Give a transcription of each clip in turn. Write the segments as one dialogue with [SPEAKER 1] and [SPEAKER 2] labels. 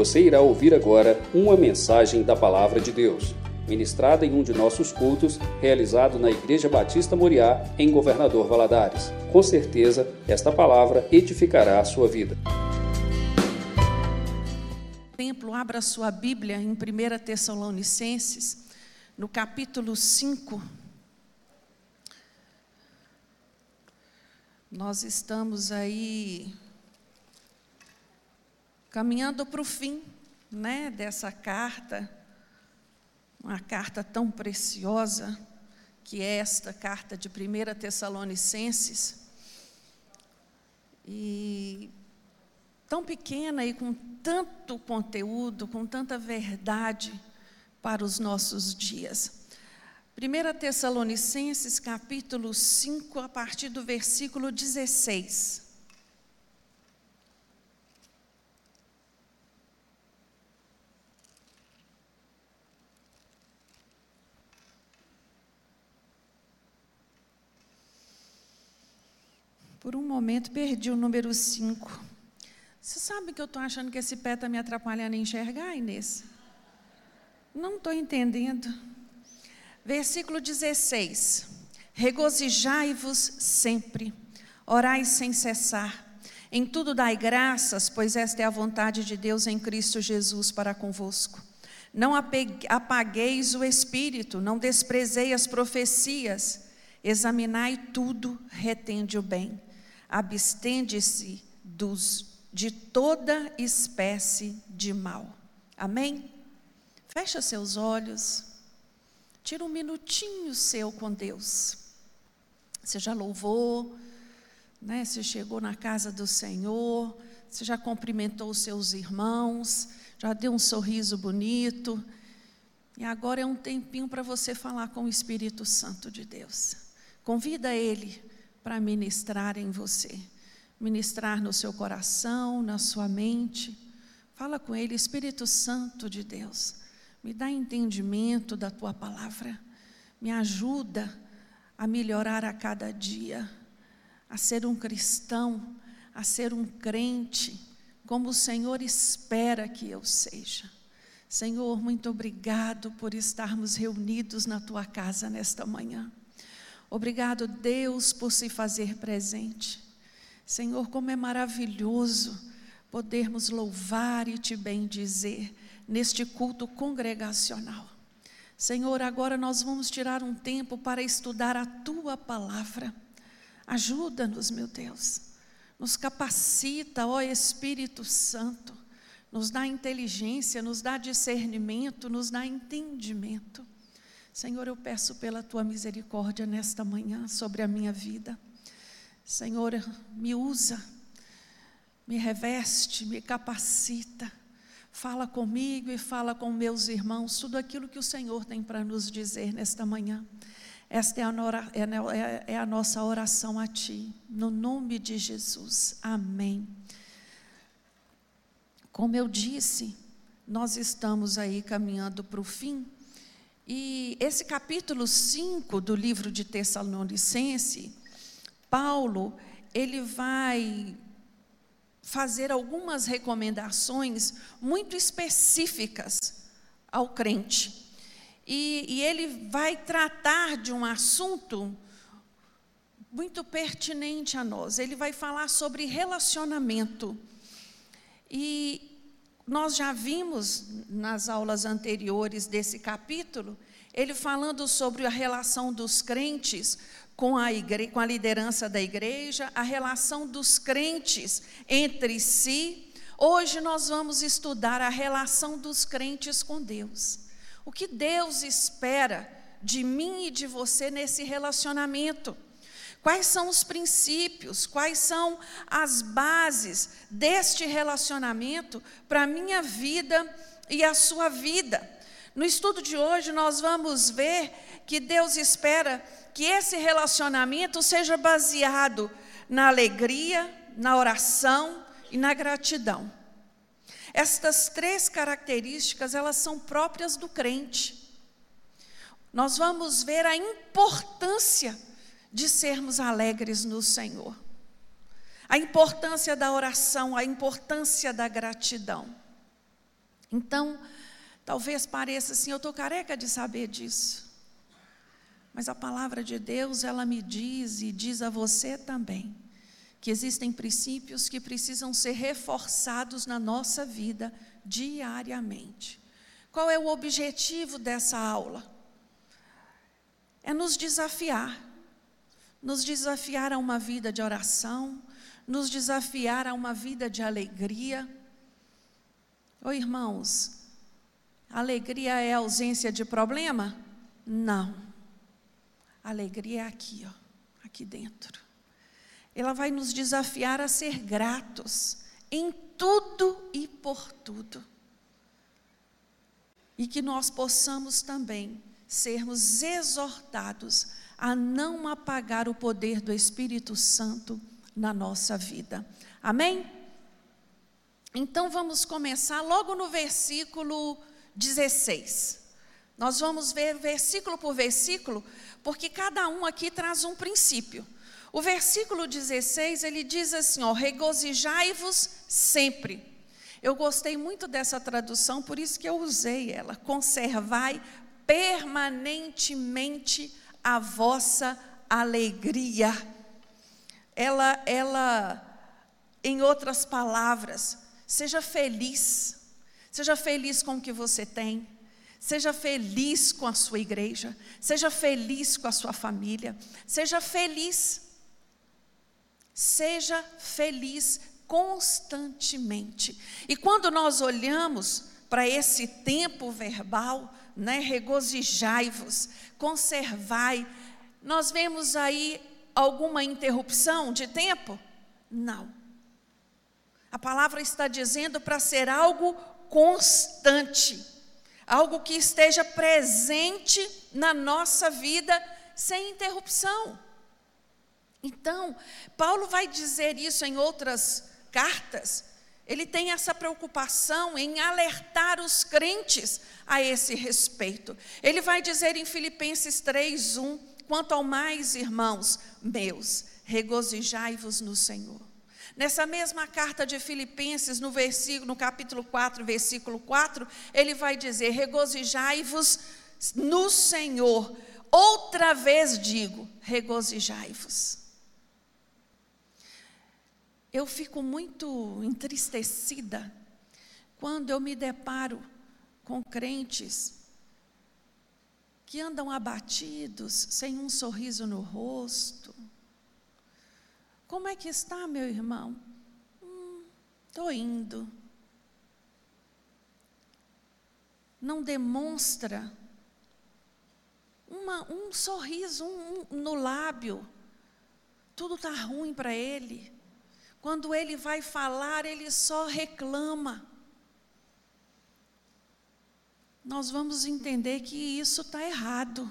[SPEAKER 1] Você irá ouvir agora uma mensagem da Palavra de Deus, ministrada em um de nossos cultos, realizado na Igreja Batista Moriá, em Governador Valadares. Com certeza, esta palavra edificará a sua vida.
[SPEAKER 2] Templo, abra sua Bíblia em 1 Tessalonicenses, no capítulo 5. Nós estamos aí caminhando para o fim né, dessa carta, uma carta tão preciosa que é esta carta de 1 Tessalonicenses, e tão pequena e com tanto conteúdo, com tanta verdade para os nossos dias. 1 Tessalonicenses capítulo 5, a partir do versículo 16. Por um momento perdi o número 5. Você sabe que eu estou achando que esse pé está me atrapalhando a enxergar, Inês? Não estou entendendo. Versículo 16: Regozijai-vos sempre, orai sem cessar. Em tudo dai graças, pois esta é a vontade de Deus em Cristo Jesus para convosco. Não apagueis o espírito, não desprezei as profecias, examinai tudo, retende o bem abstende-se de toda espécie de mal. Amém? Fecha seus olhos. Tira um minutinho seu com Deus. Você já louvou, né? Você chegou na casa do Senhor, você já cumprimentou os seus irmãos, já deu um sorriso bonito. E agora é um tempinho para você falar com o Espírito Santo de Deus. Convida ele para ministrar em você, ministrar no seu coração, na sua mente. Fala com Ele, Espírito Santo de Deus, me dá entendimento da tua palavra, me ajuda a melhorar a cada dia, a ser um cristão, a ser um crente, como o Senhor espera que eu seja. Senhor, muito obrigado por estarmos reunidos na tua casa nesta manhã. Obrigado, Deus, por se fazer presente. Senhor, como é maravilhoso podermos louvar e te bendizer neste culto congregacional. Senhor, agora nós vamos tirar um tempo para estudar a tua palavra. Ajuda-nos, meu Deus. Nos capacita, ó Espírito Santo. Nos dá inteligência, nos dá discernimento, nos dá entendimento. Senhor, eu peço pela tua misericórdia nesta manhã sobre a minha vida. Senhor, me usa, me reveste, me capacita. Fala comigo e fala com meus irmãos tudo aquilo que o Senhor tem para nos dizer nesta manhã. Esta é a, é, é, é a nossa oração a Ti, no nome de Jesus. Amém. Como eu disse, nós estamos aí caminhando para o fim e esse capítulo 5 do livro de Tessalonicense, Paulo, ele vai fazer algumas recomendações muito específicas ao crente. E, e, ele vai tratar de um assunto muito pertinente a nós. Ele vai falar sobre relacionamento. E nós já vimos nas aulas anteriores desse capítulo, ele falando sobre a relação dos crentes com a, igre... com a liderança da igreja, a relação dos crentes entre si. Hoje nós vamos estudar a relação dos crentes com Deus. O que Deus espera de mim e de você nesse relacionamento. Quais são os princípios, quais são as bases deste relacionamento para a minha vida e a sua vida? No estudo de hoje, nós vamos ver que Deus espera que esse relacionamento seja baseado na alegria, na oração e na gratidão. Estas três características, elas são próprias do crente. Nós vamos ver a importância de sermos alegres no Senhor. A importância da oração, a importância da gratidão. Então, talvez pareça assim, eu estou careca de saber disso. Mas a palavra de Deus, ela me diz e diz a você também, que existem princípios que precisam ser reforçados na nossa vida diariamente. Qual é o objetivo dessa aula? É nos desafiar, nos desafiar a uma vida de oração, nos desafiar a uma vida de alegria. Oi, irmãos, alegria é ausência de problema? Não. Alegria é aqui, ó, aqui dentro. Ela vai nos desafiar a ser gratos em tudo e por tudo. E que nós possamos também sermos exortados a não apagar o poder do Espírito Santo na nossa vida. Amém? Então vamos começar logo no versículo 16. Nós vamos ver versículo por versículo, porque cada um aqui traz um princípio. O versículo 16, ele diz assim, ó, regozijai-vos sempre. Eu gostei muito dessa tradução, por isso que eu usei ela. Conservai permanentemente a vossa alegria. Ela, ela, em outras palavras, seja feliz. Seja feliz com o que você tem. Seja feliz com a sua igreja, seja feliz com a sua família, seja feliz. Seja feliz constantemente. E quando nós olhamos para esse tempo verbal, né, regozijai-vos, conservai, nós vemos aí alguma interrupção de tempo? Não. A palavra está dizendo para ser algo constante algo que esteja presente na nossa vida sem interrupção. Então, Paulo vai dizer isso em outras cartas. Ele tem essa preocupação em alertar os crentes a esse respeito. Ele vai dizer em Filipenses 3:1, quanto ao mais, irmãos meus, regozijai-vos no Senhor. Nessa mesma carta de Filipenses, no versículo, no capítulo 4, versículo 4, ele vai dizer: "Regozijai-vos no Senhor". Outra vez digo: regozijai-vos. Eu fico muito entristecida quando eu me deparo com crentes que andam abatidos, sem um sorriso no rosto, como é que está, meu irmão? Estou hum, indo. Não demonstra uma, um sorriso um, um, no lábio. Tudo está ruim para ele. Quando ele vai falar, ele só reclama. Nós vamos entender que isso está errado.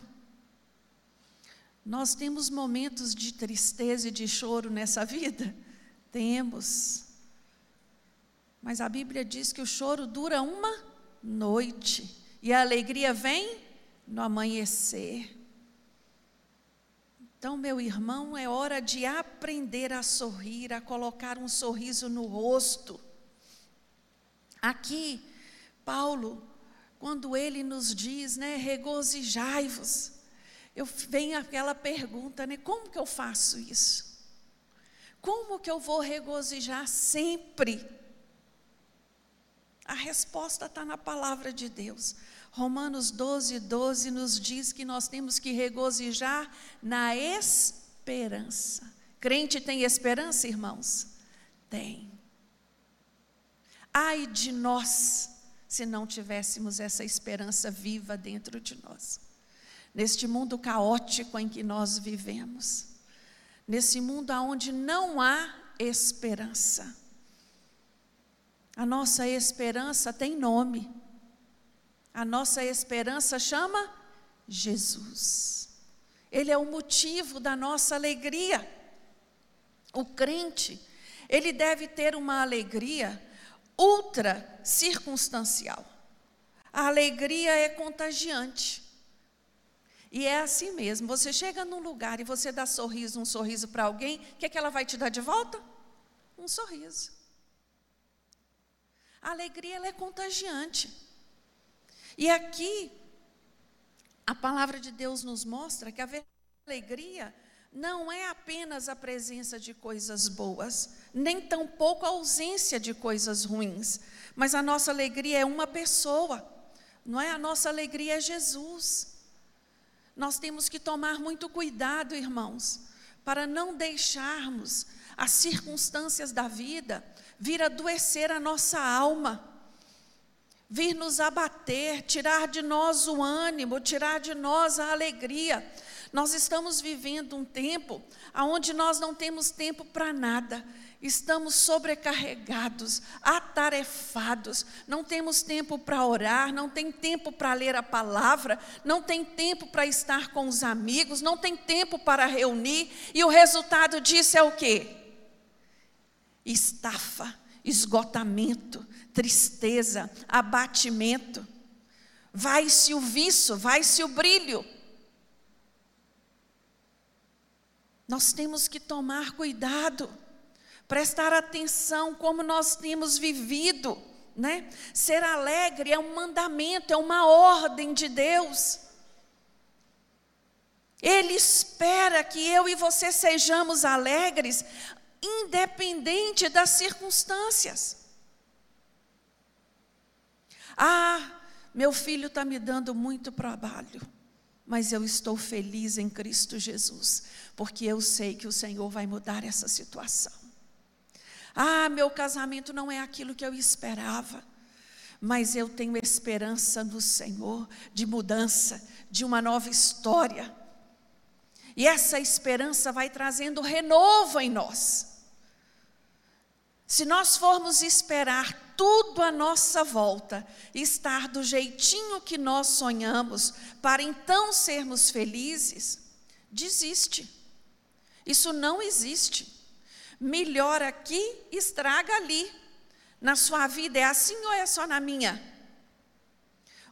[SPEAKER 2] Nós temos momentos de tristeza e de choro nessa vida? Temos. Mas a Bíblia diz que o choro dura uma noite e a alegria vem no amanhecer. Então, meu irmão, é hora de aprender a sorrir, a colocar um sorriso no rosto. Aqui, Paulo, quando ele nos diz, né, regozijai-vos, eu venho aquela pergunta, né? Como que eu faço isso? Como que eu vou regozijar sempre? A resposta está na palavra de Deus. Romanos 12, 12 nos diz que nós temos que regozijar na esperança. Crente tem esperança, irmãos? Tem. Ai de nós, se não tivéssemos essa esperança viva dentro de nós neste mundo caótico em que nós vivemos, nesse mundo onde não há esperança. A nossa esperança tem nome. A nossa esperança chama Jesus. Ele é o motivo da nossa alegria. O crente, ele deve ter uma alegria ultra circunstancial. A alegria é contagiante. E é assim mesmo. Você chega num lugar e você dá sorriso, um sorriso para alguém, o que, é que ela vai te dar de volta? Um sorriso. A alegria ela é contagiante. E aqui, a palavra de Deus nos mostra que a alegria não é apenas a presença de coisas boas, nem tampouco a ausência de coisas ruins, mas a nossa alegria é uma pessoa, não é? A nossa alegria é Jesus. Nós temos que tomar muito cuidado, irmãos, para não deixarmos as circunstâncias da vida vir adoecer a nossa alma, vir nos abater, tirar de nós o ânimo, tirar de nós a alegria. Nós estamos vivendo um tempo onde nós não temos tempo para nada. Estamos sobrecarregados, atarefados, não temos tempo para orar, não tem tempo para ler a palavra, não tem tempo para estar com os amigos, não tem tempo para reunir, e o resultado disso é o quê? Estafa, esgotamento, tristeza, abatimento. Vai-se o viço, vai-se o brilho. Nós temos que tomar cuidado, prestar atenção como nós temos vivido, né? Ser alegre é um mandamento, é uma ordem de Deus. Ele espera que eu e você sejamos alegres, independente das circunstâncias. Ah, meu filho está me dando muito trabalho mas eu estou feliz em Cristo Jesus, porque eu sei que o Senhor vai mudar essa situação. Ah, meu casamento não é aquilo que eu esperava, mas eu tenho esperança no Senhor de mudança, de uma nova história. E essa esperança vai trazendo renovo em nós. Se nós formos esperar tudo à nossa volta estar do jeitinho que nós sonhamos, para então sermos felizes, desiste. Isso não existe. Melhor aqui, estraga ali. Na sua vida é assim ou é só na minha?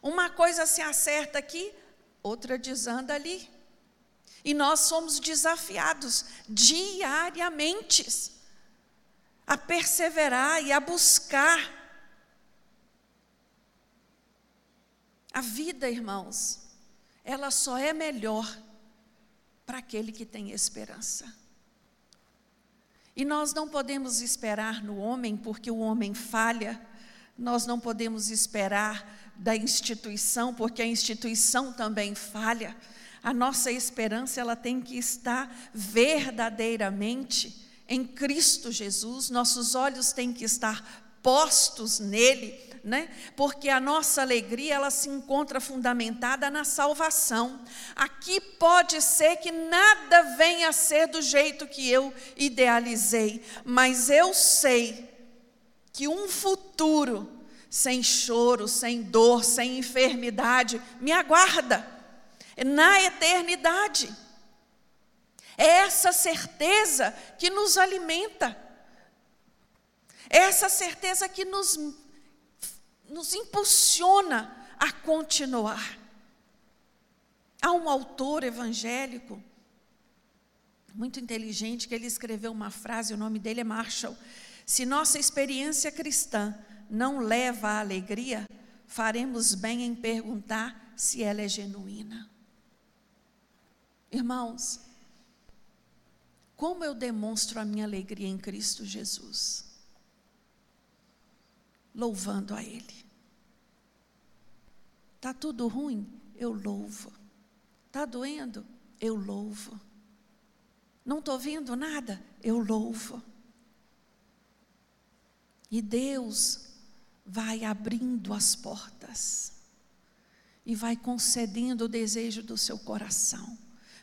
[SPEAKER 2] Uma coisa se acerta aqui, outra desanda ali. E nós somos desafiados diariamente a perseverar e a buscar. A vida, irmãos, ela só é melhor para aquele que tem esperança. E nós não podemos esperar no homem, porque o homem falha, nós não podemos esperar da instituição, porque a instituição também falha. A nossa esperança ela tem que estar verdadeiramente em Cristo Jesus, nossos olhos têm que estar postos nele, né? Porque a nossa alegria ela se encontra fundamentada na salvação. Aqui pode ser que nada venha a ser do jeito que eu idealizei, mas eu sei que um futuro sem choro, sem dor, sem enfermidade me aguarda na eternidade. É essa certeza que nos alimenta. É essa certeza que nos, nos impulsiona a continuar. Há um autor evangélico, muito inteligente, que ele escreveu uma frase, o nome dele é Marshall. Se nossa experiência cristã não leva à alegria, faremos bem em perguntar se ela é genuína. Irmãos, como eu demonstro a minha alegria em Cristo Jesus? Louvando a Ele. Está tudo ruim? Eu louvo. Está doendo? Eu louvo. Não estou vendo nada? Eu louvo. E Deus vai abrindo as portas e vai concedendo o desejo do seu coração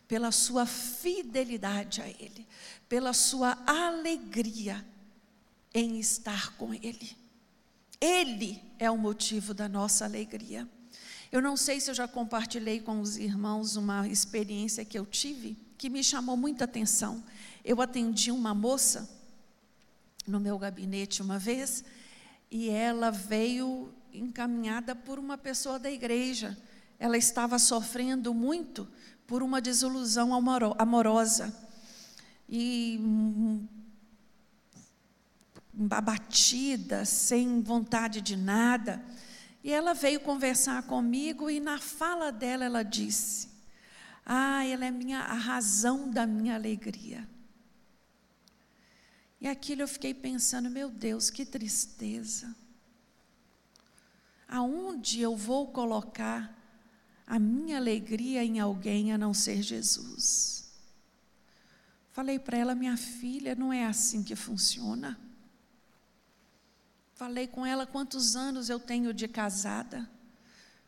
[SPEAKER 2] pela sua fidelidade a Ele, pela sua alegria em estar com Ele. Ele é o motivo da nossa alegria. Eu não sei se eu já compartilhei com os irmãos uma experiência que eu tive que me chamou muita atenção. Eu atendi uma moça no meu gabinete uma vez e ela veio encaminhada por uma pessoa da igreja. Ela estava sofrendo muito por uma desilusão amorosa. E abatida, sem vontade de nada. E ela veio conversar comigo e na fala dela ela disse: "Ah, ela é minha a razão da minha alegria". E aquilo eu fiquei pensando, meu Deus, que tristeza. Aonde eu vou colocar a minha alegria em alguém a não ser Jesus? Falei para ela, minha filha, não é assim que funciona. Falei com ela quantos anos eu tenho de casada.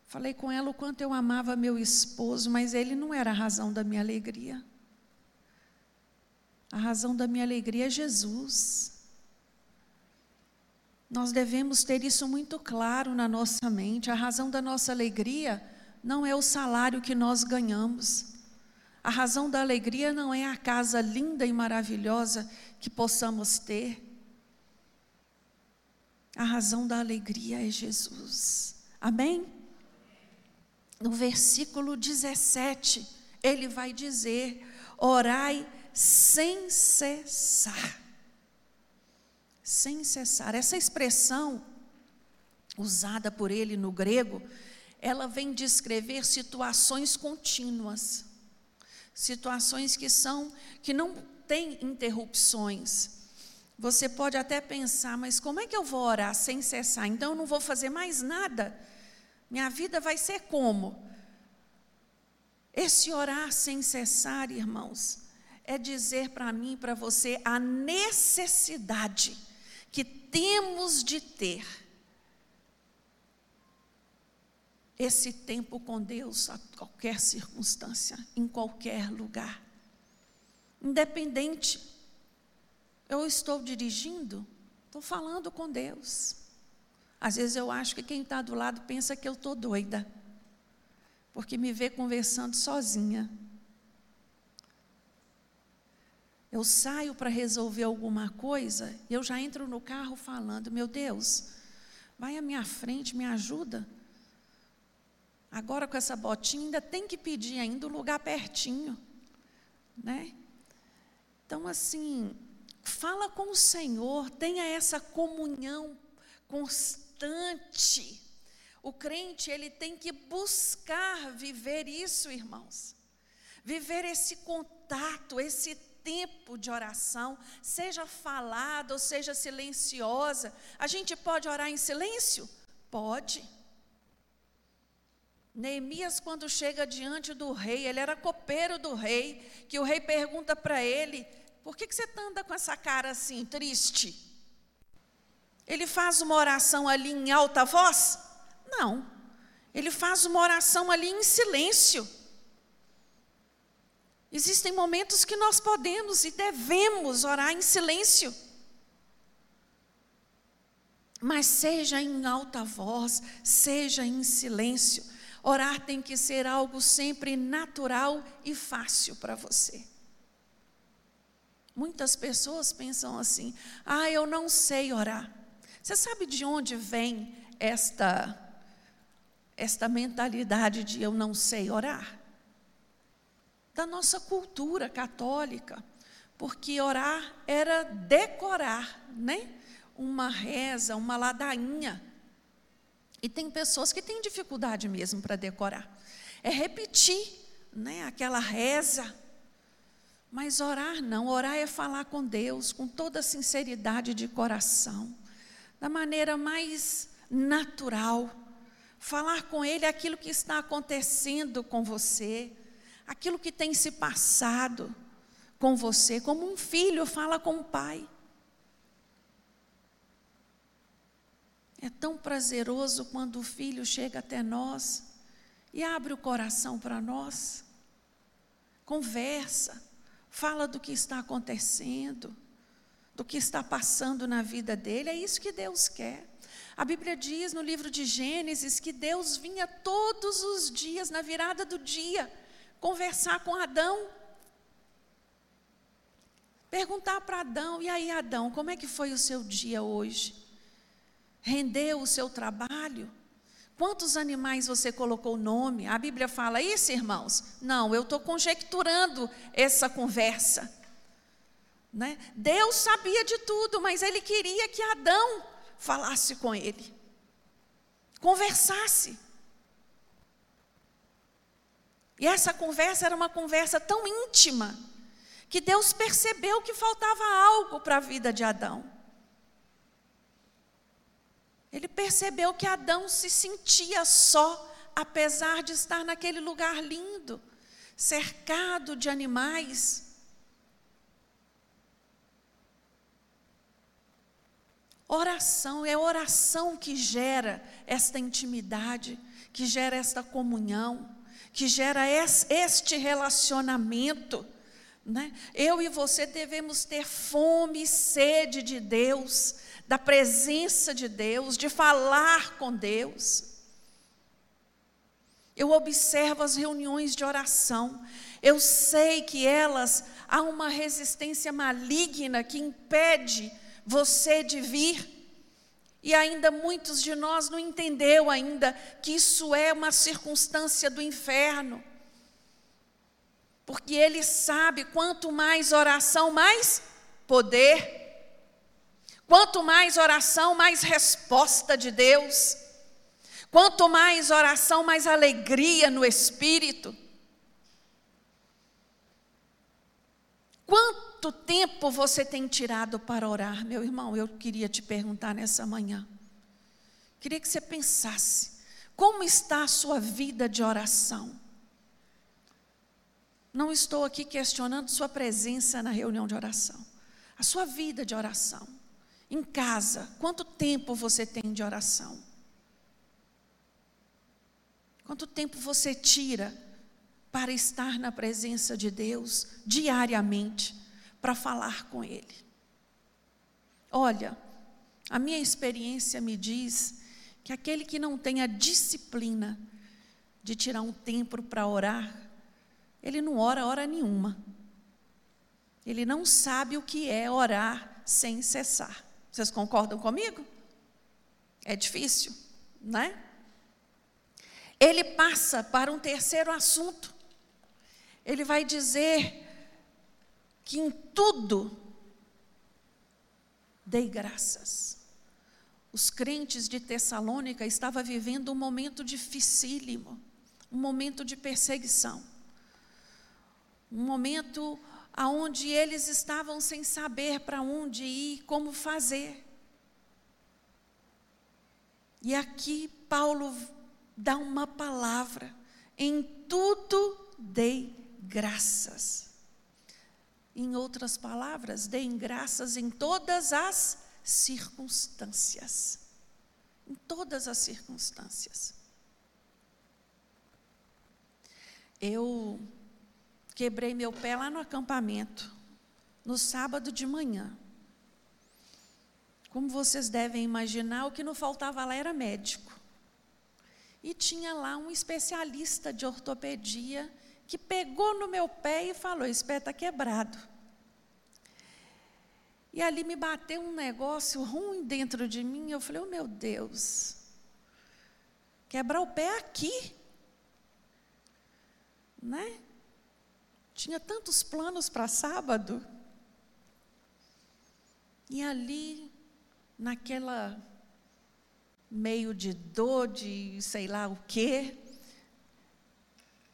[SPEAKER 2] Falei com ela o quanto eu amava meu esposo, mas ele não era a razão da minha alegria. A razão da minha alegria é Jesus. Nós devemos ter isso muito claro na nossa mente. A razão da nossa alegria não é o salário que nós ganhamos. A razão da alegria não é a casa linda e maravilhosa que possamos ter. A razão da alegria é Jesus. Amém? No versículo 17, ele vai dizer: Orai sem cessar. Sem cessar. Essa expressão usada por ele no grego, ela vem descrever situações contínuas. Situações que são que não têm interrupções. Você pode até pensar, mas como é que eu vou orar sem cessar? Então eu não vou fazer mais nada. Minha vida vai ser como? Esse orar sem cessar, irmãos, é dizer para mim e para você a necessidade que temos de ter esse tempo com Deus a qualquer circunstância, em qualquer lugar. Independente eu estou dirigindo, estou falando com Deus. Às vezes eu acho que quem está do lado pensa que eu estou doida, porque me vê conversando sozinha. Eu saio para resolver alguma coisa e eu já entro no carro falando: Meu Deus, vai à minha frente, me ajuda. Agora com essa botinha ainda tem que pedir ainda um lugar pertinho, né? Então assim, Fala com o Senhor, tenha essa comunhão constante. O crente, ele tem que buscar viver isso, irmãos. Viver esse contato, esse tempo de oração, seja falada ou seja silenciosa. A gente pode orar em silêncio? Pode. Neemias, quando chega diante do rei, ele era copeiro do rei, que o rei pergunta para ele: por que, que você anda com essa cara assim, triste? Ele faz uma oração ali em alta voz? Não. Ele faz uma oração ali em silêncio. Existem momentos que nós podemos e devemos orar em silêncio. Mas seja em alta voz, seja em silêncio. Orar tem que ser algo sempre natural e fácil para você. Muitas pessoas pensam assim: ah, eu não sei orar. Você sabe de onde vem esta, esta mentalidade de eu não sei orar? Da nossa cultura católica, porque orar era decorar, né? Uma reza, uma ladainha. E tem pessoas que têm dificuldade mesmo para decorar. É repetir, né? Aquela reza mas orar não, orar é falar com Deus com toda sinceridade de coração, da maneira mais natural. Falar com Ele aquilo que está acontecendo com você, aquilo que tem se passado com você, como um filho fala com o pai. É tão prazeroso quando o filho chega até nós e abre o coração para nós, conversa fala do que está acontecendo, do que está passando na vida dele, é isso que Deus quer. A Bíblia diz no livro de Gênesis que Deus vinha todos os dias, na virada do dia, conversar com Adão. Perguntar para Adão: e aí, Adão, como é que foi o seu dia hoje? Rendeu o seu trabalho? Quantos animais você colocou nome? A Bíblia fala isso, irmãos? Não, eu estou conjecturando essa conversa. Né? Deus sabia de tudo, mas ele queria que Adão falasse com ele, conversasse. E essa conversa era uma conversa tão íntima que Deus percebeu que faltava algo para a vida de Adão. Ele percebeu que Adão se sentia só, apesar de estar naquele lugar lindo, cercado de animais. Oração, é oração que gera esta intimidade, que gera esta comunhão, que gera este relacionamento. Né? Eu e você devemos ter fome e sede de Deus, da presença de Deus, de falar com Deus. Eu observo as reuniões de oração, eu sei que elas há uma resistência maligna que impede você de vir. E ainda muitos de nós não entendeu ainda que isso é uma circunstância do inferno. Porque ele sabe quanto mais oração, mais poder. Quanto mais oração, mais resposta de Deus. Quanto mais oração, mais alegria no espírito. Quanto tempo você tem tirado para orar? Meu irmão, eu queria te perguntar nessa manhã. Queria que você pensasse: como está a sua vida de oração? Não estou aqui questionando sua presença na reunião de oração. A sua vida de oração. Em casa, quanto tempo você tem de oração? Quanto tempo você tira para estar na presença de Deus diariamente? para falar com Ele. Olha, a minha experiência me diz que aquele que não tem a disciplina de tirar um tempo para orar, ele não ora hora nenhuma. Ele não sabe o que é orar sem cessar. Vocês concordam comigo? É difícil, né? Ele passa para um terceiro assunto. Ele vai dizer que em tudo dei graças. Os crentes de Tessalônica estavam vivendo um momento dificílimo, um momento de perseguição, um momento aonde eles estavam sem saber para onde ir, como fazer. E aqui Paulo dá uma palavra: em tudo dei graças. Em outras palavras, deem graças em todas as circunstâncias. Em todas as circunstâncias. Eu quebrei meu pé lá no acampamento, no sábado de manhã. Como vocês devem imaginar, o que não faltava lá era médico. E tinha lá um especialista de ortopedia que pegou no meu pé e falou: Esse pé está quebrado. E ali me bateu um negócio ruim dentro de mim. Eu falei: Oh meu Deus, quebrar o pé aqui. Né? Tinha tantos planos para sábado. E ali, naquela meio de dor, de sei lá o quê,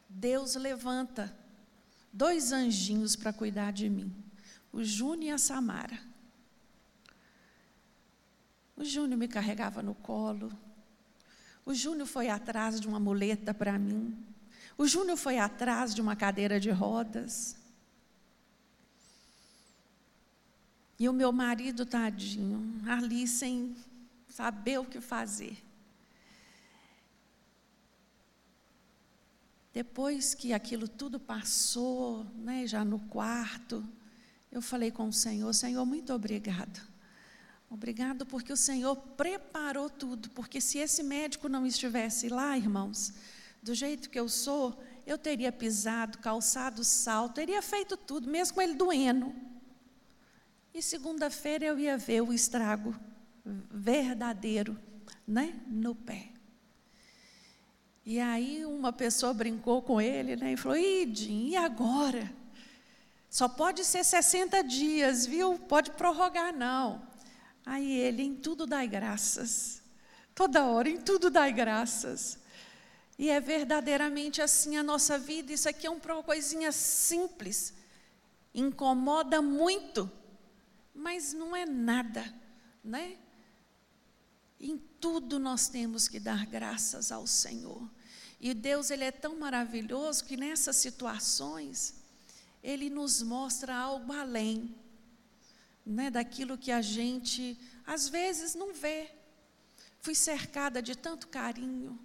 [SPEAKER 2] Deus levanta dois anjinhos para cuidar de mim, o Júnior e a Samara. O Júnior me carregava no colo. O Júnior foi atrás de uma muleta para mim. O Júnior foi atrás de uma cadeira de rodas. E o meu marido, tadinho, ali sem saber o que fazer. Depois que aquilo tudo passou, né, já no quarto, eu falei com o Senhor: Senhor, muito obrigado. Obrigado porque o Senhor preparou tudo. Porque se esse médico não estivesse lá, irmãos, do jeito que eu sou, eu teria pisado, calçado salto, teria feito tudo, mesmo ele doendo. E segunda-feira eu ia ver o estrago verdadeiro, né, no pé. E aí uma pessoa brincou com ele né, e falou: Idim, e agora? Só pode ser 60 dias, viu? Pode prorrogar, não. Aí ele, em tudo dai graças. Toda hora, em tudo dai graças. E é verdadeiramente assim a nossa vida. Isso aqui é uma coisinha simples. Incomoda muito, mas não é nada, né? Em tudo nós temos que dar graças ao Senhor. E Deus, Ele é tão maravilhoso que nessas situações, Ele nos mostra algo além né, daquilo que a gente, às vezes, não vê. Fui cercada de tanto carinho,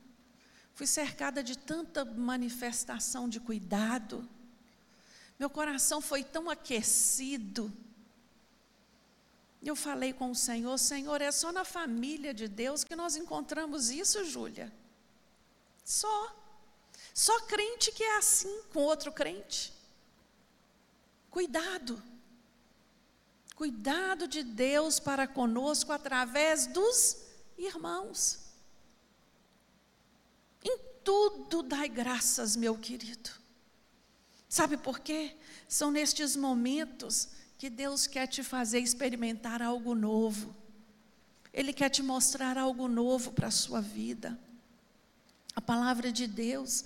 [SPEAKER 2] fui cercada de tanta manifestação de cuidado, meu coração foi tão aquecido. Eu falei com o Senhor, Senhor, é só na família de Deus que nós encontramos isso, Júlia. Só. Só crente que é assim com outro crente. Cuidado. Cuidado de Deus para conosco através dos irmãos. Tudo dai graças, meu querido. Sabe por quê? São nestes momentos que Deus quer te fazer experimentar algo novo. Ele quer te mostrar algo novo para a sua vida. A palavra de Deus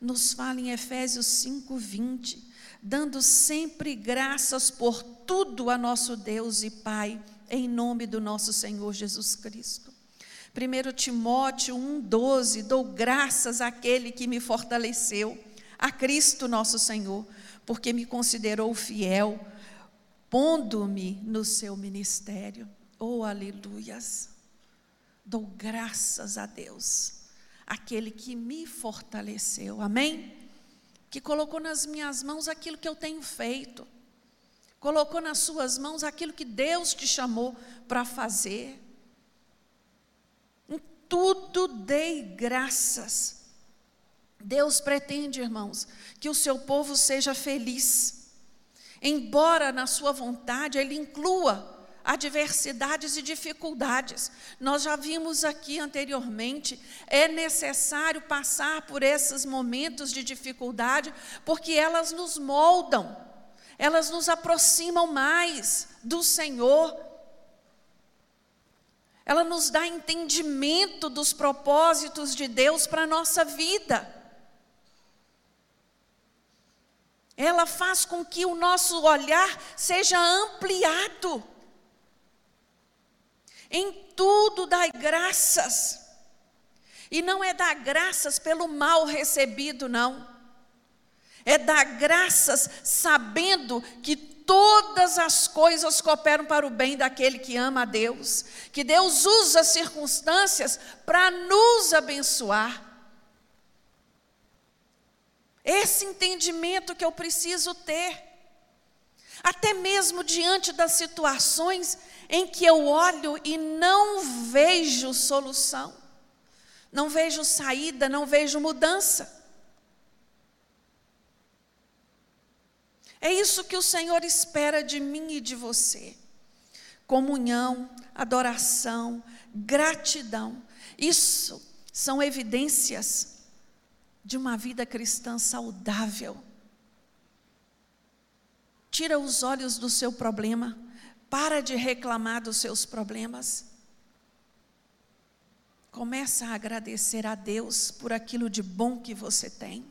[SPEAKER 2] nos fala em Efésios 5, 20, dando sempre graças por tudo a nosso Deus e Pai, em nome do nosso Senhor Jesus Cristo. 1 Timóteo 1,12: Dou graças àquele que me fortaleceu, a Cristo nosso Senhor, porque me considerou fiel pondo-me no seu ministério. Oh, aleluias! Dou graças a Deus, aquele que me fortaleceu, amém? Que colocou nas minhas mãos aquilo que eu tenho feito, colocou nas suas mãos aquilo que Deus te chamou para fazer. Tudo dei graças. Deus pretende, irmãos, que o seu povo seja feliz embora na sua vontade ele inclua adversidades e dificuldades. Nós já vimos aqui anteriormente, é necessário passar por esses momentos de dificuldade, porque elas nos moldam, elas nos aproximam mais do Senhor. Ela nos dá entendimento dos propósitos de Deus para a nossa vida. ela faz com que o nosso olhar seja ampliado. Em tudo dai graças. E não é dar graças pelo mal recebido, não. É dar graças sabendo que todas as coisas cooperam para o bem daquele que ama a Deus, que Deus usa as circunstâncias para nos abençoar. Esse entendimento que eu preciso ter. Até mesmo diante das situações em que eu olho e não vejo solução, não vejo saída, não vejo mudança. É isso que o Senhor espera de mim e de você. Comunhão, adoração, gratidão. Isso são evidências de uma vida cristã saudável. Tira os olhos do seu problema, para de reclamar dos seus problemas. Começa a agradecer a Deus por aquilo de bom que você tem.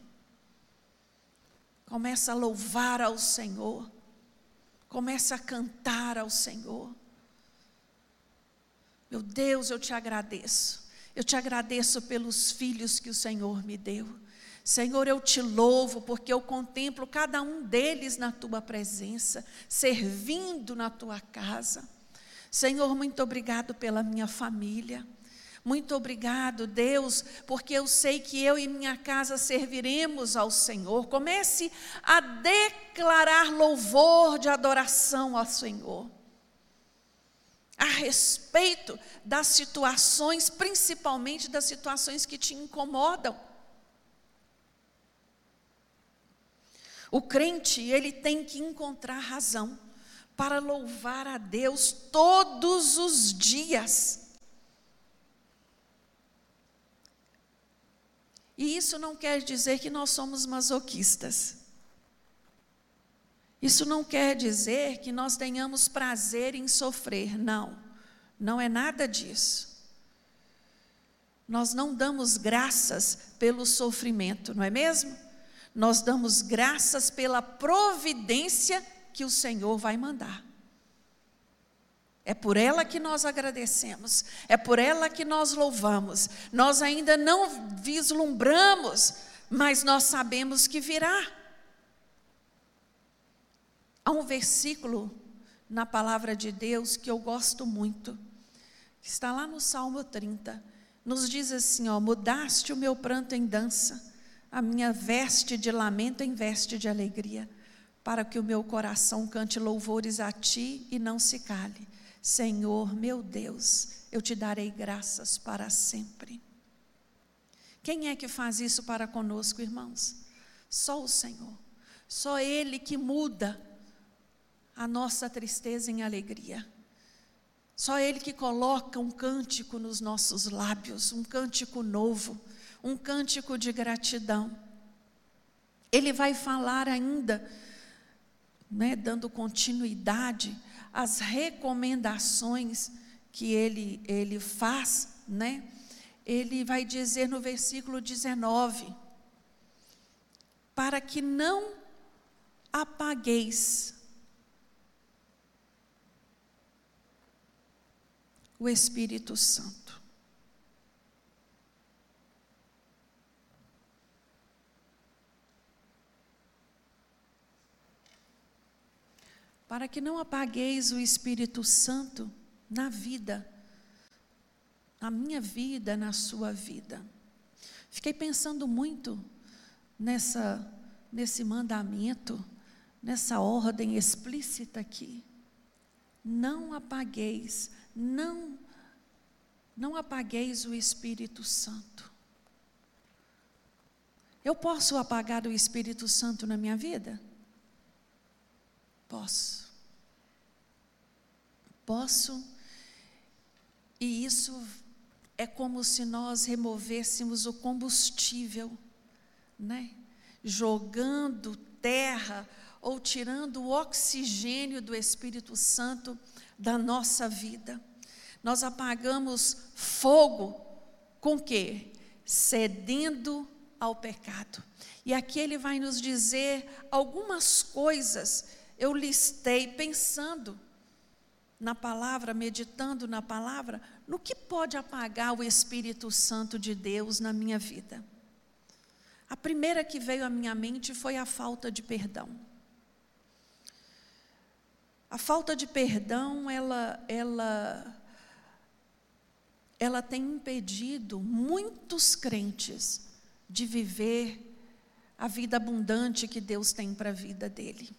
[SPEAKER 2] Começa a louvar ao Senhor. Começa a cantar ao Senhor. Meu Deus, eu te agradeço. Eu te agradeço pelos filhos que o Senhor me deu. Senhor, eu te louvo porque eu contemplo cada um deles na tua presença, servindo na tua casa. Senhor, muito obrigado pela minha família. Muito obrigado, Deus, porque eu sei que eu e minha casa serviremos ao Senhor. Comece a declarar louvor de adoração ao Senhor. A respeito das situações, principalmente das situações que te incomodam. O crente, ele tem que encontrar razão para louvar a Deus todos os dias. E isso não quer dizer que nós somos masoquistas. Isso não quer dizer que nós tenhamos prazer em sofrer, não, não é nada disso. Nós não damos graças pelo sofrimento, não é mesmo? Nós damos graças pela providência que o Senhor vai mandar. É por ela que nós agradecemos, é por ela que nós louvamos. Nós ainda não vislumbramos, mas nós sabemos que virá. Há um versículo na palavra de Deus que eu gosto muito, que está lá no Salmo 30. Nos diz assim: ó, mudaste o meu pranto em dança, a minha veste de lamento em veste de alegria, para que o meu coração cante louvores a ti e não se cale. Senhor, meu Deus, eu te darei graças para sempre. Quem é que faz isso para conosco, irmãos? Só o Senhor. Só Ele que muda a nossa tristeza em alegria. Só Ele que coloca um cântico nos nossos lábios, um cântico novo, um cântico de gratidão. Ele vai falar ainda, né, dando continuidade as recomendações que ele, ele faz, né? Ele vai dizer no versículo 19: para que não apagueis o Espírito Santo. Para que não apagueis o Espírito Santo na vida, na minha vida, na sua vida. Fiquei pensando muito nessa nesse mandamento, nessa ordem explícita aqui. Não apagueis, não não apagueis o Espírito Santo. Eu posso apagar o Espírito Santo na minha vida? Posso. Posso. E isso é como se nós removêssemos o combustível, né? Jogando terra ou tirando o oxigênio do Espírito Santo da nossa vida. Nós apagamos fogo com quê? Cedendo ao pecado. E aqui ele vai nos dizer algumas coisas eu listei pensando na palavra, meditando na palavra, no que pode apagar o Espírito Santo de Deus na minha vida. A primeira que veio à minha mente foi a falta de perdão. A falta de perdão, ela, ela, ela tem impedido muitos crentes de viver a vida abundante que Deus tem para a vida dele.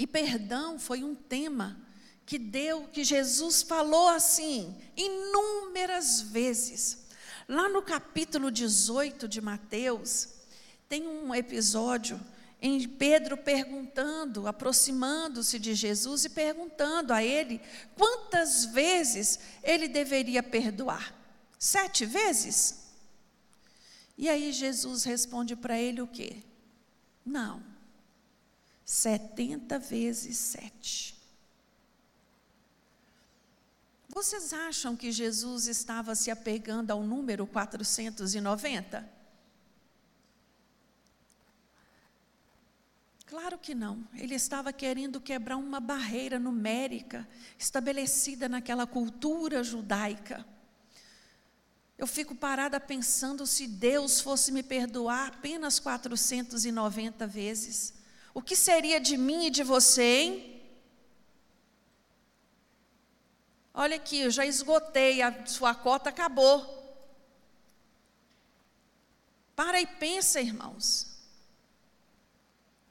[SPEAKER 2] E perdão foi um tema que deu, que Jesus falou assim, inúmeras vezes. Lá no capítulo 18 de Mateus, tem um episódio em Pedro perguntando, aproximando-se de Jesus e perguntando a ele quantas vezes ele deveria perdoar. Sete vezes? E aí Jesus responde para ele o quê? Não. 70 vezes 7. Vocês acham que Jesus estava se apegando ao número 490? Claro que não. Ele estava querendo quebrar uma barreira numérica estabelecida naquela cultura judaica. Eu fico parada pensando se Deus fosse me perdoar apenas 490 vezes. O que seria de mim e de você, hein? Olha aqui, eu já esgotei, a sua cota acabou. Para e pensa, irmãos.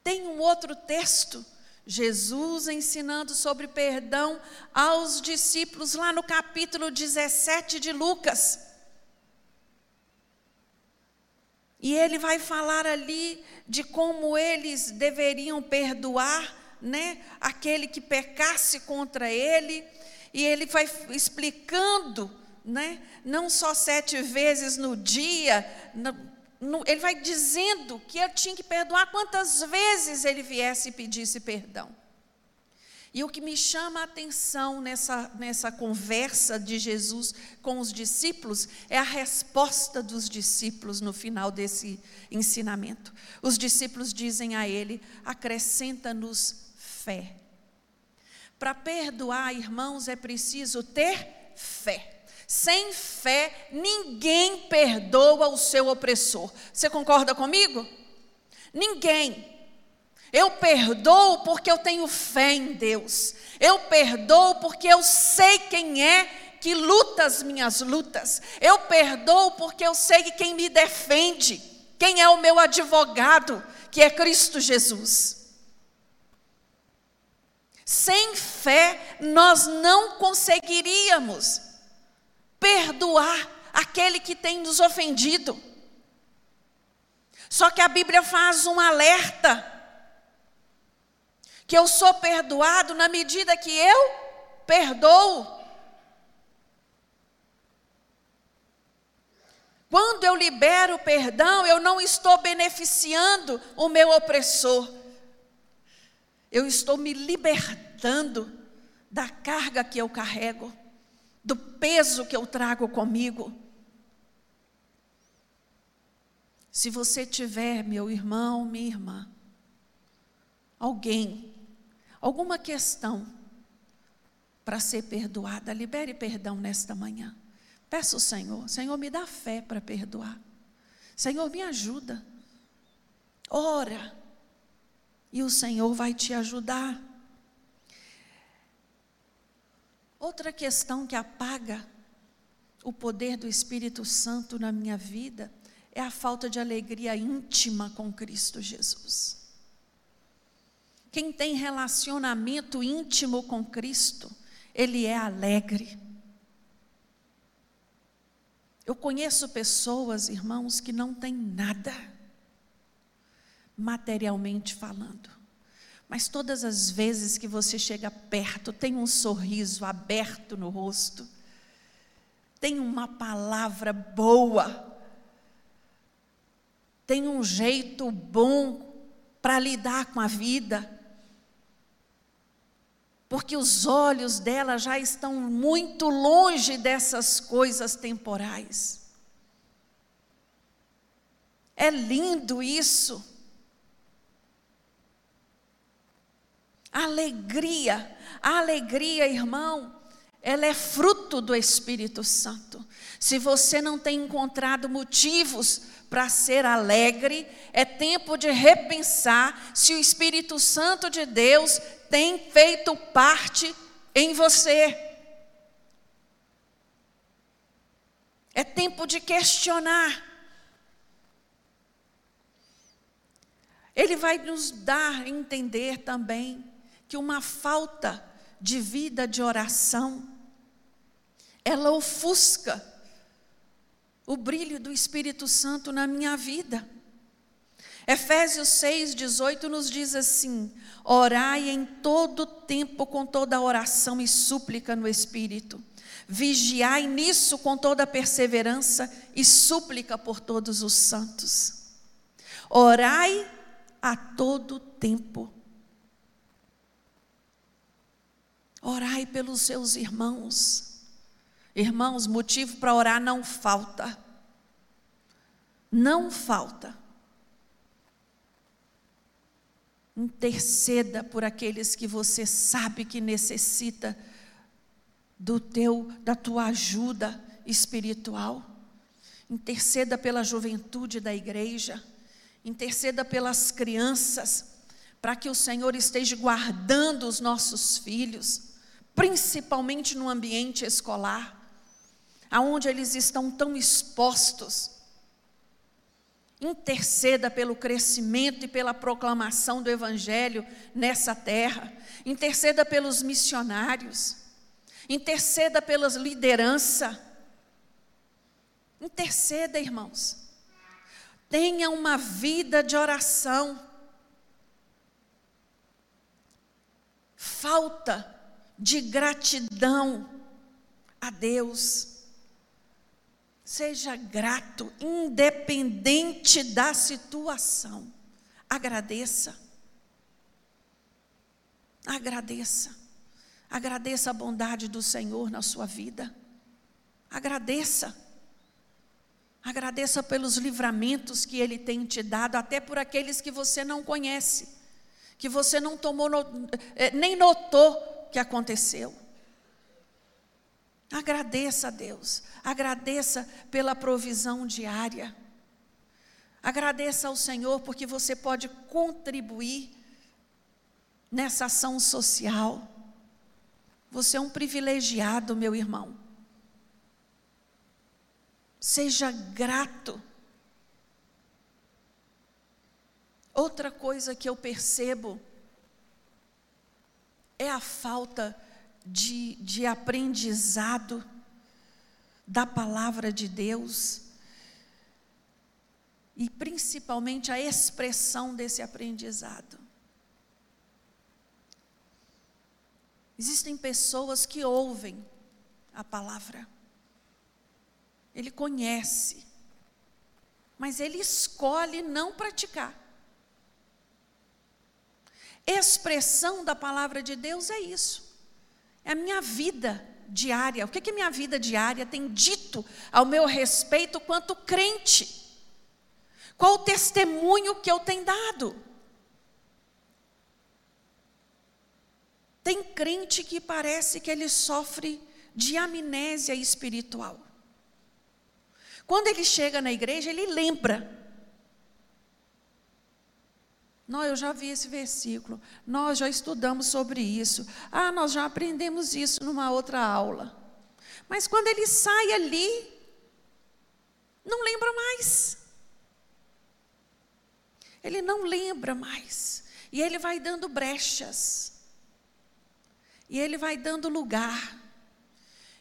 [SPEAKER 2] Tem um outro texto, Jesus ensinando sobre perdão aos discípulos, lá no capítulo 17 de Lucas. E ele vai falar ali de como eles deveriam perdoar, né, aquele que pecasse contra ele, e ele vai explicando, né, não só sete vezes no dia, ele vai dizendo que ele tinha que perdoar quantas vezes ele viesse e pedisse perdão. E o que me chama a atenção nessa, nessa conversa de Jesus com os discípulos é a resposta dos discípulos no final desse ensinamento. Os discípulos dizem a ele: acrescenta-nos fé. Para perdoar, irmãos, é preciso ter fé. Sem fé, ninguém perdoa o seu opressor. Você concorda comigo? Ninguém. Eu perdoo porque eu tenho fé em Deus. Eu perdoo porque eu sei quem é que luta as minhas lutas. Eu perdoo porque eu sei quem me defende, quem é o meu advogado, que é Cristo Jesus. Sem fé, nós não conseguiríamos perdoar aquele que tem nos ofendido. Só que a Bíblia faz um alerta que eu sou perdoado na medida que eu perdoo. Quando eu libero o perdão, eu não estou beneficiando o meu opressor. Eu estou me libertando da carga que eu carrego, do peso que eu trago comigo. Se você tiver, meu irmão, minha irmã, alguém alguma questão para ser perdoada, libere perdão nesta manhã. Peça ao Senhor, Senhor, me dá fé para perdoar. Senhor, me ajuda. Ora, e o Senhor vai te ajudar. Outra questão que apaga o poder do Espírito Santo na minha vida é a falta de alegria íntima com Cristo Jesus. Quem tem relacionamento íntimo com Cristo, ele é alegre. Eu conheço pessoas, irmãos, que não têm nada, materialmente falando. Mas todas as vezes que você chega perto, tem um sorriso aberto no rosto, tem uma palavra boa, tem um jeito bom para lidar com a vida porque os olhos dela já estão muito longe dessas coisas temporais. É lindo isso. Alegria, a alegria, irmão, ela é fruto do Espírito Santo. Se você não tem encontrado motivos para ser alegre, é tempo de repensar se o Espírito Santo de Deus tem feito parte em você. É tempo de questionar. Ele vai nos dar a entender também que uma falta de vida de oração, ela ofusca o brilho do Espírito Santo na minha vida. Efésios 6, 18 nos diz assim: Orai em todo tempo com toda oração e súplica no Espírito. Vigiai nisso com toda perseverança e súplica por todos os santos. Orai a todo tempo. Orai pelos seus irmãos. Irmãos, motivo para orar não falta. Não falta. Interceda por aqueles que você sabe que necessita do teu da tua ajuda espiritual. Interceda pela juventude da igreja. Interceda pelas crianças, para que o Senhor esteja guardando os nossos filhos, principalmente no ambiente escolar, aonde eles estão tão expostos Interceda pelo crescimento e pela proclamação do Evangelho nessa terra. Interceda pelos missionários. Interceda pelas liderança. Interceda, irmãos. Tenha uma vida de oração. Falta de gratidão a Deus Seja grato, independente da situação. Agradeça. Agradeça. Agradeça a bondade do Senhor na sua vida. Agradeça. Agradeça pelos livramentos que Ele tem te dado, até por aqueles que você não conhece, que você não tomou, eh, nem notou que aconteceu. Agradeça a Deus, agradeça pela provisão diária. Agradeça ao Senhor porque você pode contribuir nessa ação social. Você é um privilegiado, meu irmão. Seja grato. Outra coisa que eu percebo é a falta de, de aprendizado da palavra de Deus e principalmente a expressão desse aprendizado. Existem pessoas que ouvem a palavra, ele conhece, mas ele escolhe não praticar. Expressão da palavra de Deus é isso, é a minha vida diária. O que, que minha vida diária tem dito ao meu respeito quanto crente? Qual o testemunho que eu tenho dado? Tem crente que parece que ele sofre de amnésia espiritual. Quando ele chega na igreja, ele lembra. Não, eu já vi esse versículo. Nós já estudamos sobre isso. Ah, nós já aprendemos isso numa outra aula. Mas quando ele sai ali, não lembra mais. Ele não lembra mais. E ele vai dando brechas. E ele vai dando lugar.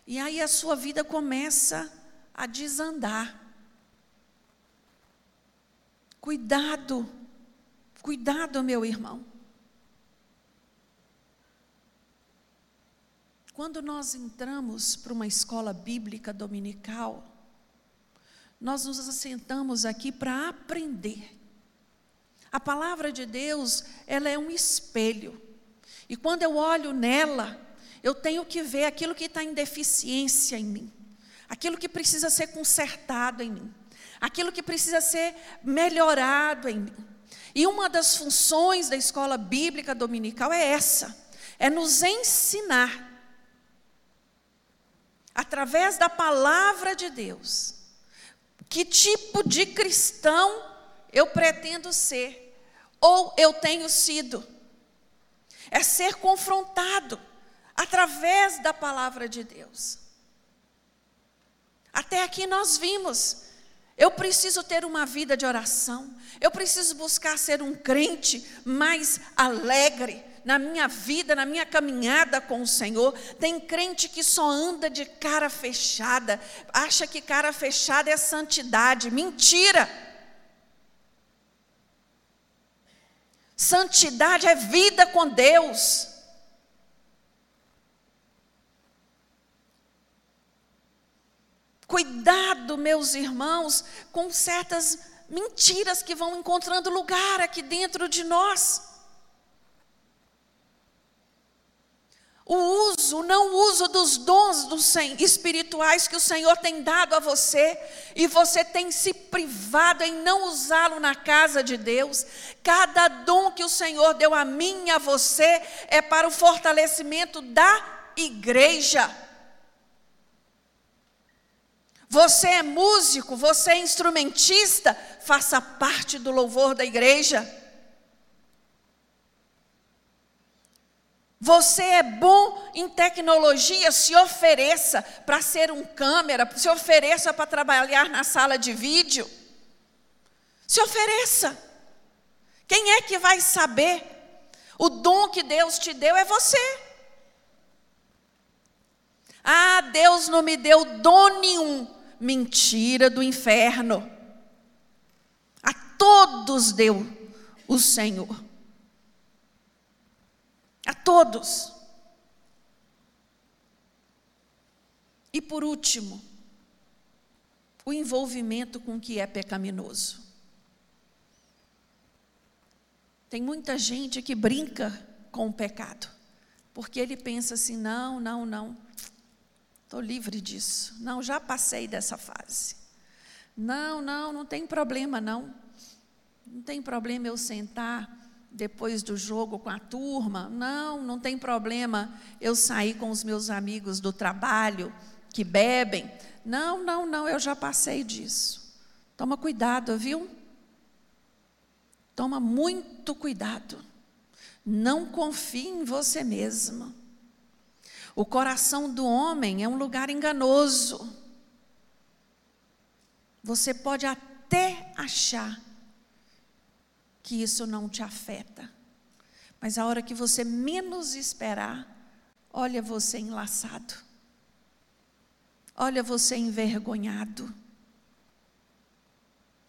[SPEAKER 2] E aí a sua vida começa a desandar. Cuidado, cuidado, meu irmão. Quando nós entramos para uma escola bíblica dominical, nós nos assentamos aqui para aprender. A palavra de Deus, ela é um espelho. E quando eu olho nela, eu tenho que ver aquilo que está em deficiência em mim, aquilo que precisa ser consertado em mim, aquilo que precisa ser melhorado em mim. E uma das funções da escola bíblica dominical é essa: é nos ensinar, através da palavra de Deus, que tipo de cristão eu pretendo ser, ou eu tenho sido é ser confrontado através da palavra de Deus. Até aqui nós vimos. Eu preciso ter uma vida de oração. Eu preciso buscar ser um crente mais alegre na minha vida, na minha caminhada com o Senhor. Tem crente que só anda de cara fechada, acha que cara fechada é santidade. Mentira! Santidade é vida com Deus. Cuidado, meus irmãos, com certas mentiras que vão encontrando lugar aqui dentro de nós. o uso, o não uso dos dons do espirituais que o Senhor tem dado a você, e você tem se privado em não usá-lo na casa de Deus. Cada dom que o Senhor deu a mim e a você é para o fortalecimento da igreja. Você é músico, você é instrumentista, faça parte do louvor da igreja. Você é bom em tecnologia, se ofereça para ser um câmera, se ofereça para trabalhar na sala de vídeo. Se ofereça. Quem é que vai saber? O dom que Deus te deu é você. Ah, Deus não me deu dom nenhum. Mentira do inferno. A todos deu o Senhor. A todos. E por último, o envolvimento com o que é pecaminoso. Tem muita gente que brinca com o pecado, porque ele pensa assim: não, não, não, estou livre disso, não, já passei dessa fase. Não, não, não tem problema, não. Não tem problema eu sentar depois do jogo com a turma. Não, não tem problema eu sair com os meus amigos do trabalho que bebem. Não, não, não, eu já passei disso. Toma cuidado, viu? Toma muito cuidado. Não confie em você mesmo. O coração do homem é um lugar enganoso. Você pode até achar que isso não te afeta, mas a hora que você menos esperar, olha você enlaçado, olha você envergonhado,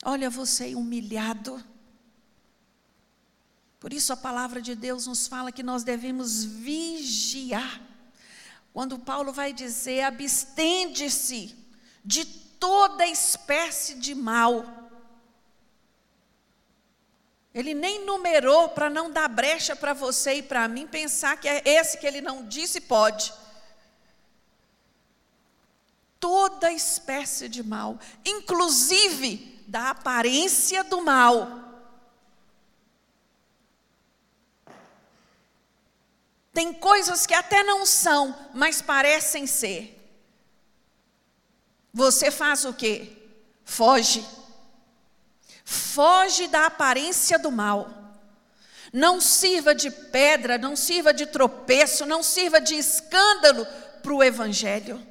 [SPEAKER 2] olha você humilhado. Por isso a palavra de Deus nos fala que nós devemos vigiar. Quando Paulo vai dizer: abstende-se de toda espécie de mal. Ele nem numerou para não dar brecha para você e para mim pensar que é esse que ele não disse pode. Toda espécie de mal, inclusive da aparência do mal. Tem coisas que até não são, mas parecem ser. Você faz o quê? Foge. Foge da aparência do mal. Não sirva de pedra, não sirva de tropeço, não sirva de escândalo para o Evangelho.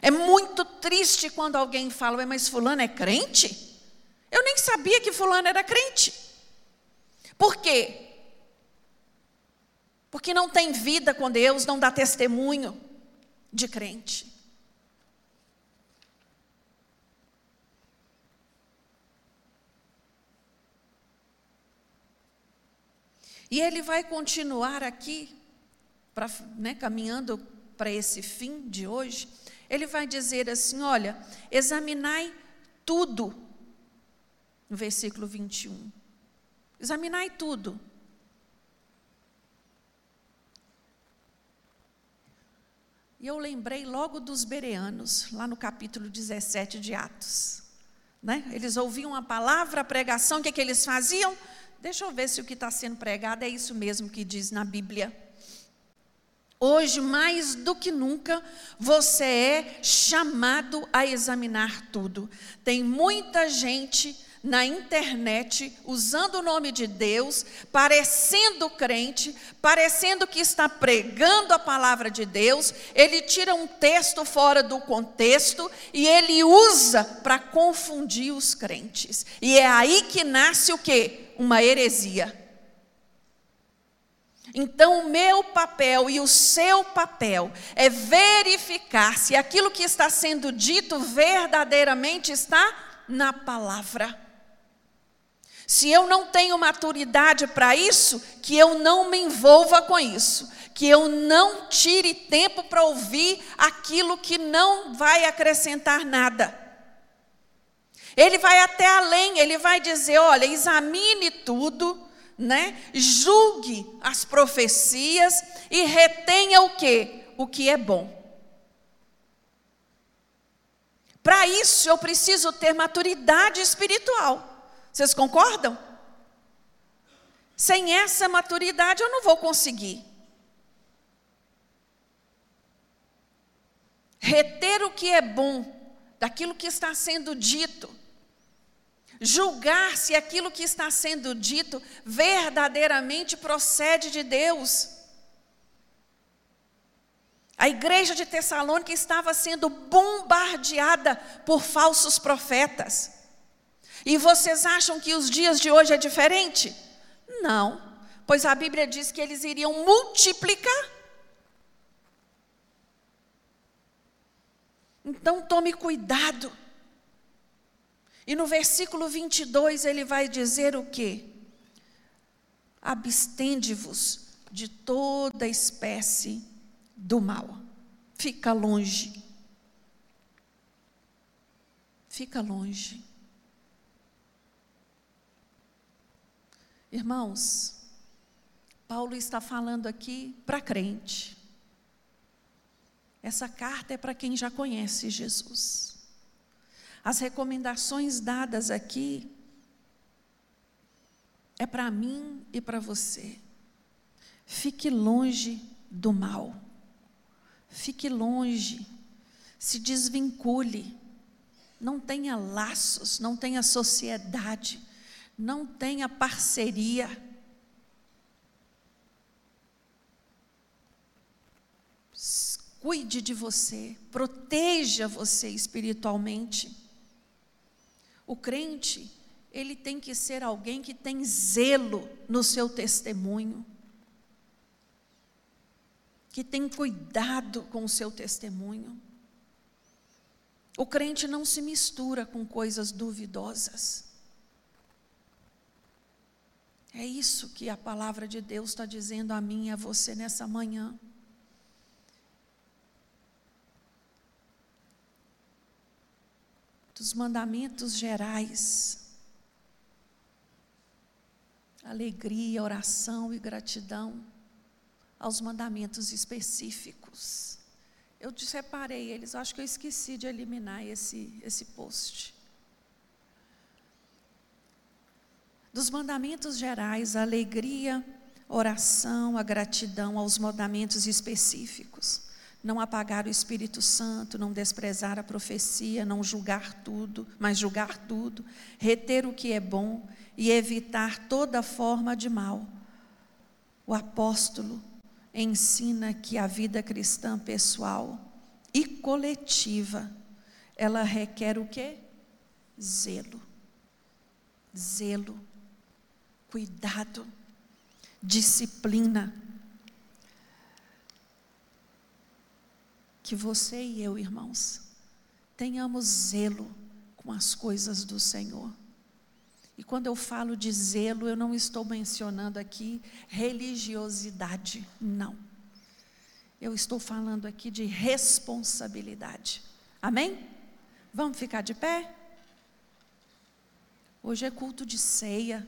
[SPEAKER 2] É muito triste quando alguém fala, mas Fulano é crente? Eu nem sabia que Fulano era crente. Por quê? Porque não tem vida com Deus, não dá testemunho de crente. E ele vai continuar aqui, pra, né, caminhando para esse fim de hoje. Ele vai dizer assim: olha, examinai tudo, no versículo 21. Examinai tudo. E eu lembrei logo dos bereanos, lá no capítulo 17 de Atos. Né? Eles ouviam a palavra, a pregação, o que, é que eles faziam? Deixa eu ver se o que está sendo pregado é isso mesmo que diz na Bíblia. Hoje, mais do que nunca, você é chamado a examinar tudo. Tem muita gente na internet, usando o nome de Deus, parecendo crente, parecendo que está pregando a palavra de Deus, ele tira um texto fora do contexto e ele usa para confundir os crentes. E é aí que nasce o que? Uma heresia. Então, o meu papel e o seu papel é verificar se aquilo que está sendo dito verdadeiramente está na palavra. Se eu não tenho maturidade para isso, que eu não me envolva com isso, que eu não tire tempo para ouvir aquilo que não vai acrescentar nada. Ele vai até além, ele vai dizer: olha, examine tudo, né? Julgue as profecias e retenha o que? O que é bom. Para isso eu preciso ter maturidade espiritual. Vocês concordam? Sem essa maturidade eu não vou conseguir. Reter o que é bom daquilo que está sendo dito. Julgar se aquilo que está sendo dito verdadeiramente procede de Deus. A igreja de Tessalônica estava sendo bombardeada por falsos profetas. E vocês acham que os dias de hoje é diferente? Não, pois a Bíblia diz que eles iriam multiplicar. Então tome cuidado. E no versículo 22 ele vai dizer o quê? Abstende-vos de toda espécie do mal. Fica longe. fica longe. Irmãos, Paulo está falando aqui para crente. Essa carta é para quem já conhece Jesus. As recomendações dadas aqui é para mim e para você. Fique longe do mal. Fique longe. Se desvincule. Não tenha laços, não tenha sociedade, não tenha parceria. Cuide de você, proteja você espiritualmente. O crente, ele tem que ser alguém que tem zelo no seu testemunho, que tem cuidado com o seu testemunho. O crente não se mistura com coisas duvidosas. É isso que a palavra de Deus está dizendo a mim e a você nessa manhã. Dos mandamentos gerais, alegria, oração e gratidão, aos mandamentos específicos. Eu separei eles, acho que eu esqueci de eliminar esse, esse post. Dos mandamentos gerais, a alegria, oração, a gratidão aos mandamentos específicos. Não apagar o Espírito Santo, não desprezar a profecia, não julgar tudo, mas julgar tudo, reter o que é bom e evitar toda forma de mal. O apóstolo ensina que a vida cristã pessoal e coletiva, ela requer o quê? Zelo. Zelo, cuidado, disciplina. Que você e eu, irmãos, tenhamos zelo com as coisas do Senhor. E quando eu falo de zelo, eu não estou mencionando aqui religiosidade, não. Eu estou falando aqui de responsabilidade. Amém? Vamos ficar de pé? Hoje é culto de ceia.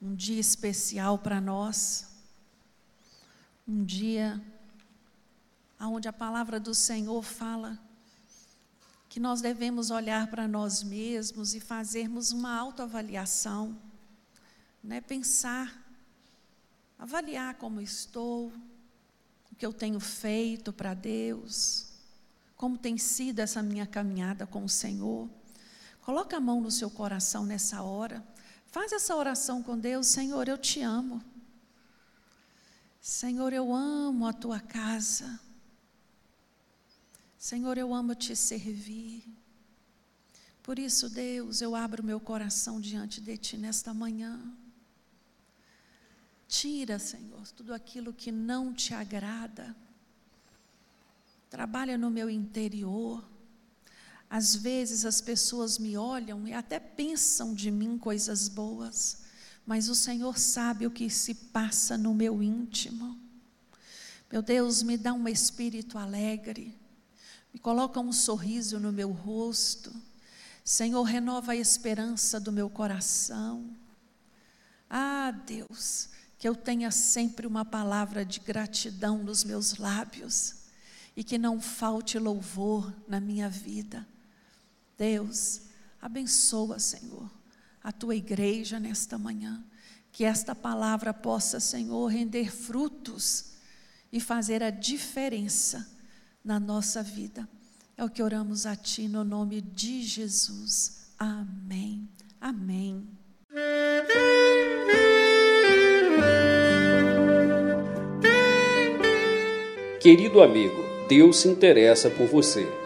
[SPEAKER 2] Um dia especial para nós. Um dia onde a palavra do Senhor fala que nós devemos olhar para nós mesmos e fazermos uma autoavaliação, né? pensar, avaliar como estou, o que eu tenho feito para Deus, como tem sido essa minha caminhada com o Senhor. Coloca a mão no seu coração nessa hora. Faz essa oração com Deus, Senhor, eu te amo. Senhor, eu amo a tua casa. Senhor, eu amo te servir. Por isso, Deus, eu abro meu coração diante de Ti nesta manhã. Tira, Senhor, tudo aquilo que não te agrada. Trabalha no meu interior. Às vezes as pessoas me olham e até pensam de mim coisas boas, mas o Senhor sabe o que se passa no meu íntimo. Meu Deus, me dá um espírito alegre e coloca um sorriso no meu rosto. Senhor, renova a esperança do meu coração. Ah, Deus, que eu tenha sempre uma palavra de gratidão nos meus lábios e que não falte louvor na minha vida. Deus, abençoa, Senhor, a tua igreja nesta manhã. Que esta palavra possa, Senhor, render frutos e fazer a diferença na nossa vida. É o que oramos a Ti no nome de Jesus. Amém. Amém.
[SPEAKER 1] Querido amigo, Deus se interessa por você.